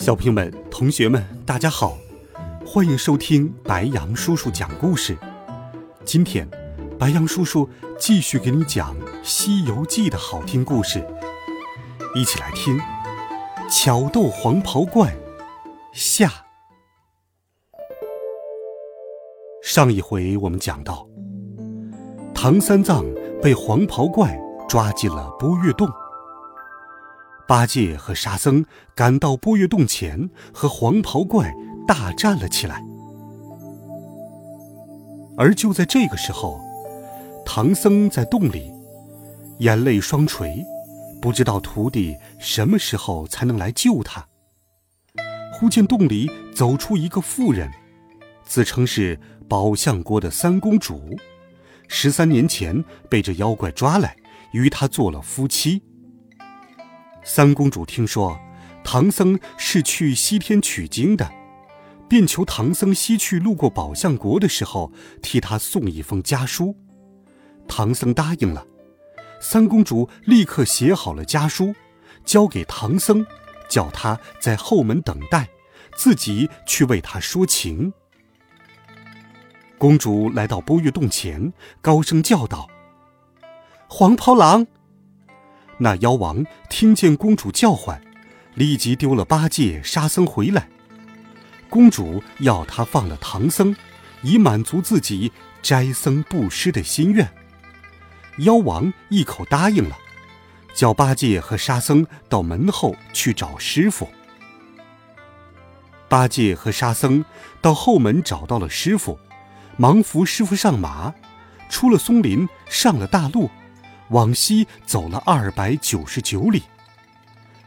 小朋友们、同学们，大家好，欢迎收听白羊叔叔讲故事。今天，白羊叔叔继续给你讲《西游记》的好听故事，一起来听《巧斗黄袍怪》下。上一回我们讲到，唐三藏被黄袍怪抓进了波月洞。八戒和沙僧赶到波月洞前，和黄袍怪大战了起来。而就在这个时候，唐僧在洞里，眼泪双垂，不知道徒弟什么时候才能来救他。忽见洞里走出一个妇人，自称是宝象国的三公主，十三年前被这妖怪抓来，与他做了夫妻。三公主听说唐僧是去西天取经的，便求唐僧西去路过宝象国的时候，替他送一封家书。唐僧答应了，三公主立刻写好了家书，交给唐僧，叫他在后门等待，自己去为他说情。公主来到波月洞前，高声叫道：“黄袍郎！”那妖王听见公主叫唤，立即丢了八戒、沙僧回来。公主要他放了唐僧，以满足自己斋僧布施的心愿。妖王一口答应了，叫八戒和沙僧到门后去找师傅。八戒和沙僧到后门找到了师傅，忙扶师傅上马，出了松林，上了大路。往西走了二百九十九里，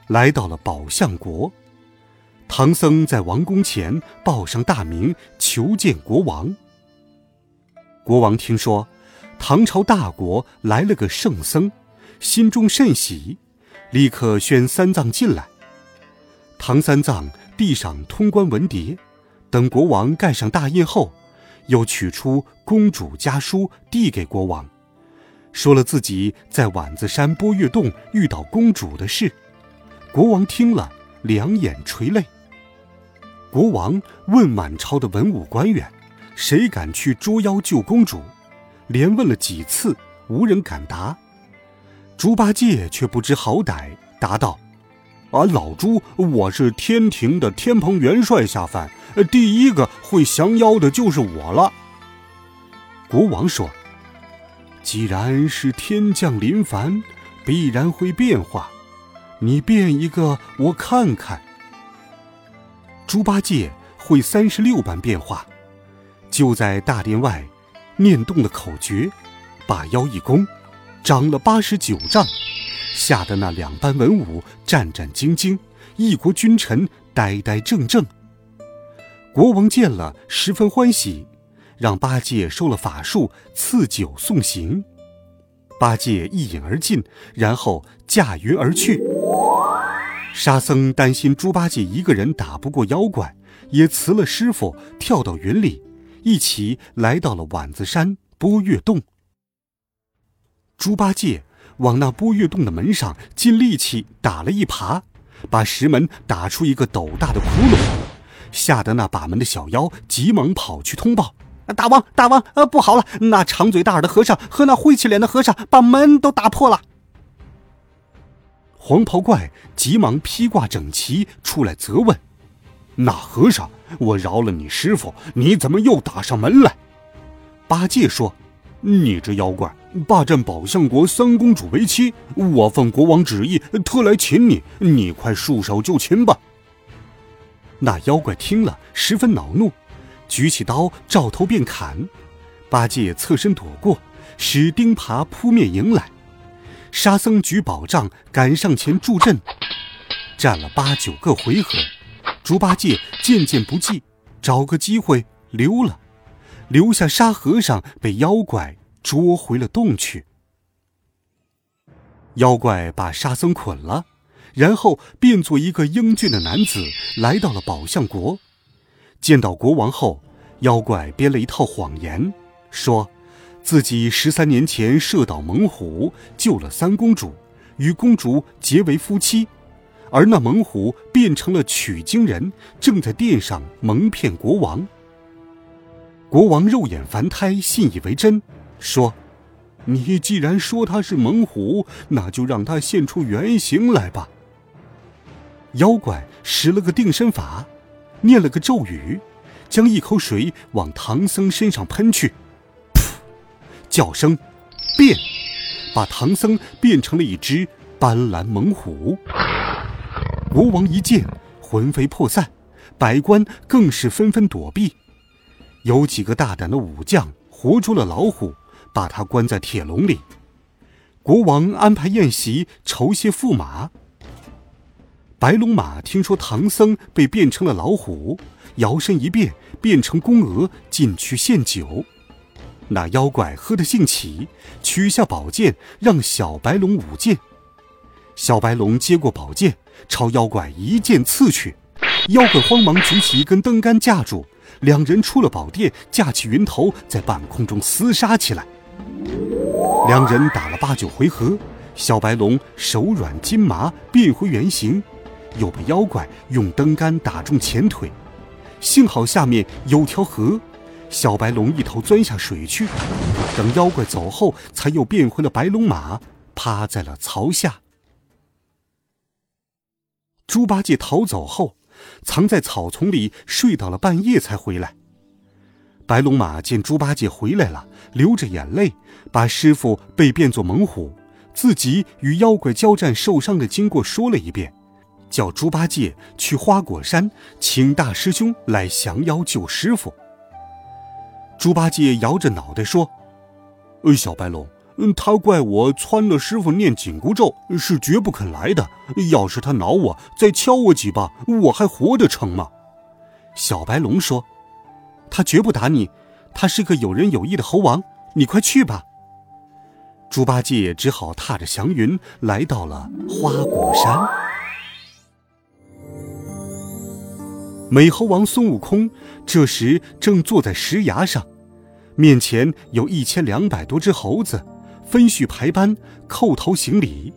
来到了宝象国。唐僧在王宫前报上大名，求见国王。国王听说唐朝大国来了个圣僧，心中甚喜，立刻宣三藏进来。唐三藏递上通关文牒，等国王盖上大印后，又取出公主家书递给国王。说了自己在碗子山波月洞遇到公主的事，国王听了，两眼垂泪。国王问满朝的文武官员：“谁敢去捉妖救公主？”连问了几次，无人敢答。猪八戒却不知好歹，答道：“啊，老猪，我是天庭的天蓬元帅下凡，第一个会降妖的就是我了。”国王说。既然是天降临凡，必然会变化。你变一个，我看看。猪八戒会三十六般变化，就在大殿外念动了口诀，把腰一弓，长了八十九丈，吓得那两班文武战战兢兢，一国君臣呆呆怔怔。国王见了，十分欢喜。让八戒收了法术，赐酒送行。八戒一饮而尽，然后驾云而去。沙僧担心猪八戒一个人打不过妖怪，也辞了师傅，跳到云里，一起来到了碗子山波月洞。猪八戒往那波月洞的门上尽力气打了一耙，把石门打出一个斗大的窟窿，吓得那把门的小妖急忙跑去通报。大王，大王，呃，不好了！那长嘴大耳的和尚和那灰气脸的和尚把门都打破了。黄袍怪急忙披挂整齐出来责问：“那和尚，我饶了你师傅，你怎么又打上门来？”八戒说：“你这妖怪，霸占宝象国三公主为妻，我奉国王旨意特来擒你，你快束手就擒吧。”那妖怪听了，十分恼怒。举起刀，照头便砍。八戒侧身躲过，使钉耙扑面迎来。沙僧举宝杖赶上前助阵，战了八九个回合，猪八戒渐渐不济，找个机会溜了，留下沙和尚被妖怪捉回了洞去。妖怪把沙僧捆了，然后变作一个英俊的男子，来到了宝象国。见到国王后，妖怪编了一套谎言，说自己十三年前射倒猛虎，救了三公主，与公主结为夫妻，而那猛虎变成了取经人，正在殿上蒙骗国王。国王肉眼凡胎，信以为真，说。你既然说他是猛虎，那就让他现出原形来吧。妖怪使了个定身法，念了个咒语，将一口水往唐僧身上喷去，噗，叫声变，把唐僧变成了一只斑斓猛虎。国王一见，魂飞魄散，百官更是纷纷躲避。有几个大胆的武将活捉了老虎。把他关在铁笼里，国王安排宴席，酬谢驸马。白龙马听说唐僧被变成了老虎，摇身一变，变成公鹅进去献酒。那妖怪喝得兴起，取下宝剑让小白龙舞剑。小白龙接过宝剑，朝妖怪一剑刺去。妖怪慌忙举起一根灯杆架住，两人出了宝殿，架起云头，在半空中厮杀起来。两人打了八九回合，小白龙手软筋麻，变回原形，又被妖怪用灯杆打中前腿。幸好下面有条河，小白龙一头钻下水去。等妖怪走后，才又变回了白龙马，趴在了槽下。猪八戒逃走后，藏在草丛里睡到了半夜才回来。白龙马见猪八戒回来了，流着眼泪，把师傅被变作猛虎，自己与妖怪交战受伤的经过说了一遍，叫猪八戒去花果山请大师兄来降妖救师傅。猪八戒摇着脑袋说：“呃，小白龙，嗯，他怪我撺了师傅念紧箍咒，是绝不肯来的。要是他挠我，再敲我几巴，我还活得成吗？”小白龙说。他绝不打你，他是个有仁有义的猴王。你快去吧。猪八戒只好踏着祥云来到了花果山。美猴王孙悟空这时正坐在石崖上，面前有一千两百多只猴子，分序排班叩头行礼。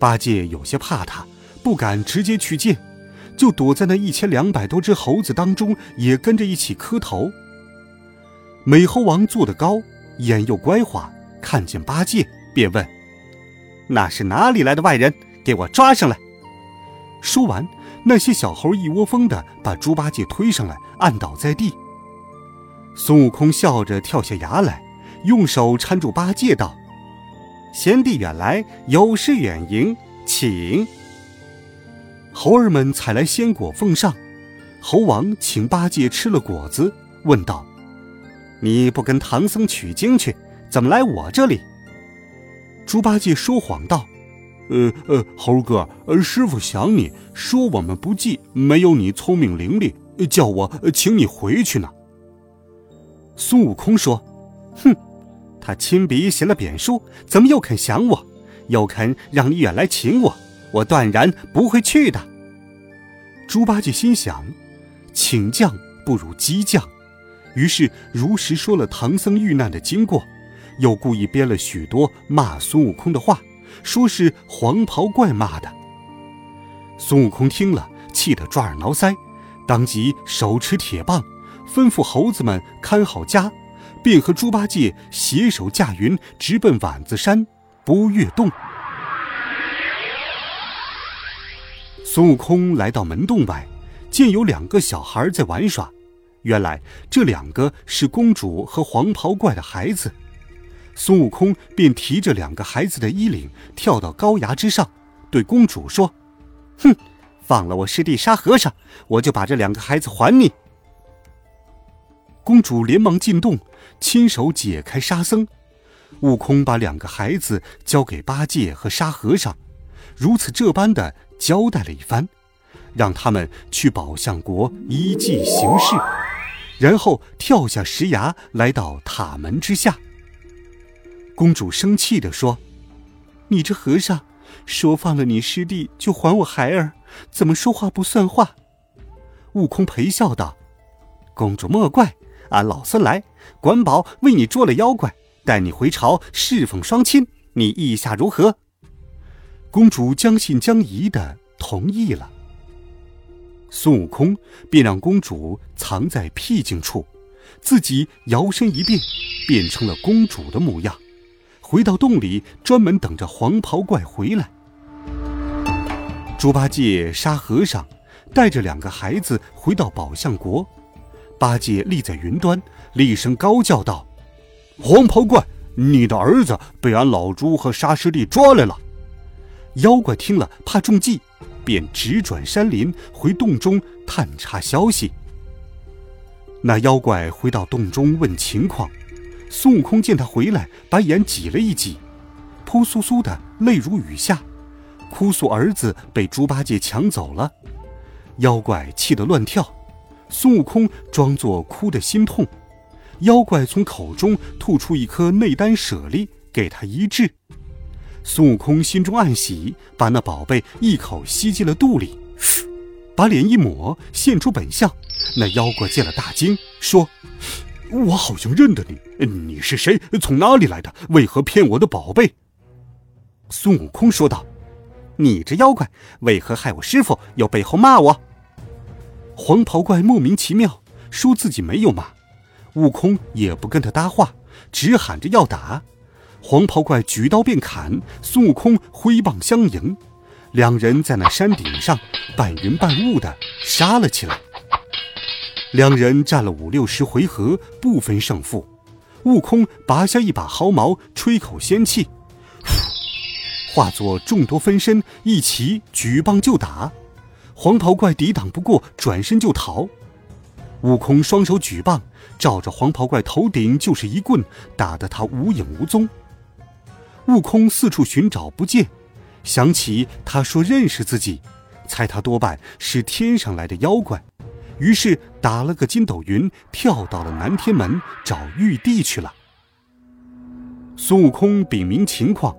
八戒有些怕他，不敢直接去见。就躲在那一千两百多只猴子当中，也跟着一起磕头。美猴王坐得高，眼又乖滑，看见八戒便问：“那是哪里来的外人？给我抓上来！”说完，那些小猴一窝蜂的把猪八戒推上来，按倒在地。孙悟空笑着跳下崖来，用手搀住八戒道：“贤弟远来，有失远迎，请。”猴儿们采来鲜果奉上，猴王请八戒吃了果子，问道：“你不跟唐僧取经去，怎么来我这里？”猪八戒说谎道：“呃呃，猴哥，呃，师傅想你，说我们不济，没有你聪明伶俐，叫我请你回去呢。”孙悟空说：“哼，他亲笔写了贬书，怎么又肯降我，又肯让你远来请我？”我断然不会去的。猪八戒心想，请将不如激将，于是如实说了唐僧遇难的经过，又故意编了许多骂孙悟空的话，说是黄袍怪骂的。孙悟空听了，气得抓耳挠腮，当即手持铁棒，吩咐猴子们看好家，便和猪八戒携手驾云，直奔碗子山不月洞。孙悟空来到门洞外，见有两个小孩在玩耍。原来这两个是公主和黄袍怪的孩子。孙悟空便提着两个孩子的衣领，跳到高崖之上，对公主说：“哼，放了我师弟沙和尚，我就把这两个孩子还你。”公主连忙进洞，亲手解开沙僧。悟空把两个孩子交给八戒和沙和尚，如此这般的。交代了一番，让他们去宝象国依计行事，然后跳下石崖，来到塔门之下。公主生气地说：“你这和尚，说放了你师弟就还我孩儿，怎么说话不算话？”悟空陪笑道：“公主莫怪，俺老孙来，管保为你捉了妖怪，带你回朝侍奉双亲，你意下如何？”公主将信将疑的同意了。孙悟空便让公主藏在僻静处，自己摇身一变，变成了公主的模样，回到洞里，专门等着黄袍怪回来。猪八戒、沙和尚带着两个孩子回到宝象国，八戒立在云端，厉声高叫道：“黄袍怪，你的儿子被俺老猪和沙师弟抓来了！”妖怪听了，怕中计。便直转山林，回洞中探查消息。那妖怪回到洞中问情况，孙悟空见他回来，把眼挤了一挤，扑簌簌的泪如雨下，哭诉儿子被猪八戒抢走了。妖怪气得乱跳，孙悟空装作哭得心痛，妖怪从口中吐出一颗内丹舍利给他医治。孙悟空心中暗喜，把那宝贝一口吸进了肚里，把脸一抹，现出本相。那妖怪见了大惊，说：“我好像认得你，你是谁？从哪里来的？为何骗我的宝贝？”孙悟空说道：“你这妖怪，为何害我师傅，又背后骂我？”黄袍怪莫名其妙，说自己没有骂。悟空也不跟他搭话，只喊着要打。黄袍怪举刀便砍，孙悟空挥棒相迎，两人在那山顶上半云半雾的杀了起来。两人战了五六十回合，不分胜负。悟空拔下一把毫毛，吹口仙气，化作众多分身，一齐举棒就打。黄袍怪抵挡不过，转身就逃。悟空双手举棒，照着黄袍怪头顶就是一棍，打得他无影无踪。悟空四处寻找不见，想起他说认识自己，猜他多半是天上来的妖怪，于是打了个筋斗云，跳到了南天门找玉帝去了。孙悟空禀明情况，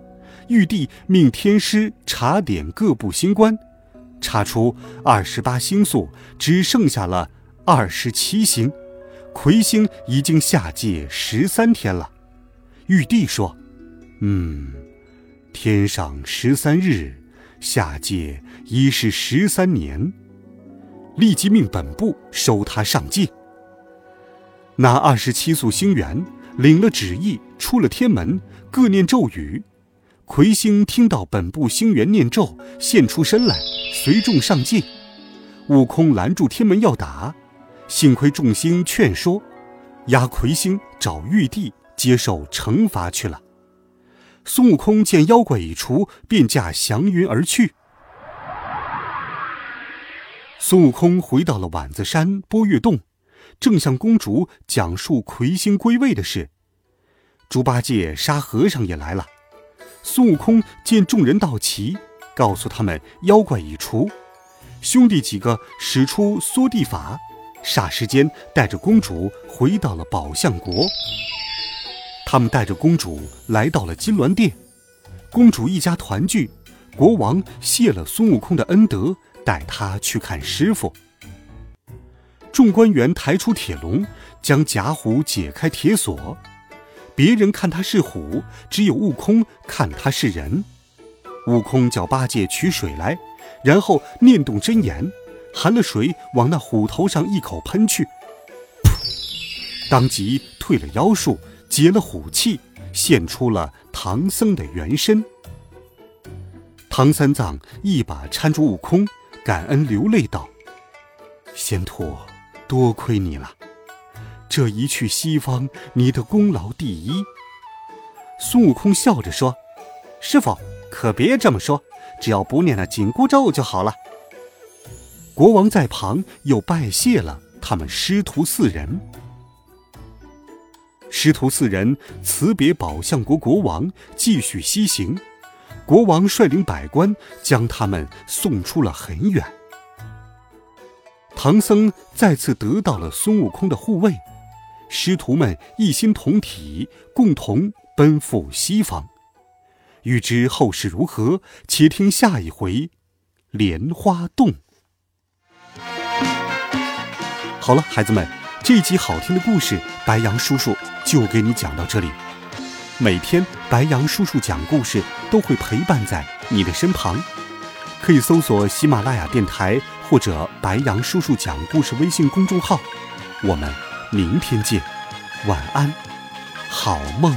玉帝命天师查点各部星官，查出二十八星宿只剩下了二十七星，魁星已经下界十三天了。玉帝说。嗯，天上十三日，下界已是十三年，立即命本部收他上界。那二十七宿星元领了旨意，出了天门，各念咒语。魁星听到本部星元念咒，现出身来，随众上界。悟空拦住天门要打，幸亏众星劝说，押魁星找玉帝接受惩罚去了。孙悟空见妖怪已除，便驾祥云而去。孙悟空回到了碗子山波月洞，正向公主讲述魁星归位的事。猪八戒、沙和尚也来了。孙悟空见众人到齐，告诉他们妖怪已除。兄弟几个使出缩地法，霎时间带着公主回到了宝象国。他们带着公主来到了金銮殿，公主一家团聚，国王谢了孙悟空的恩德，带他去看师傅。众官员抬出铁笼，将贾虎解开铁锁，别人看他是虎，只有悟空看他是人。悟空叫八戒取水来，然后念动真言，含了水往那虎头上一口喷去，噗，当即退了妖术。解了虎气，现出了唐僧的原身。唐三藏一把搀住悟空，感恩流泪道：“仙徒，多亏你了！这一去西方，你的功劳第一。”孙悟空笑着说：“师傅，可别这么说，只要不念那紧箍咒就好了。”国王在旁又拜谢了他们师徒四人。师徒四人辞别宝象国国王，继续西行。国王率领百官将他们送出了很远。唐僧再次得到了孙悟空的护卫，师徒们一心同体，共同奔赴西方。欲知后事如何，且听下一回《莲花洞》。好了，孩子们，这集好听的故事，白杨叔叔就给你讲到这里。每天，白杨叔叔讲故事都会陪伴在你的身旁，可以搜索喜马拉雅电台或者白杨叔叔讲故事微信公众号。我们明天见，晚安，好梦。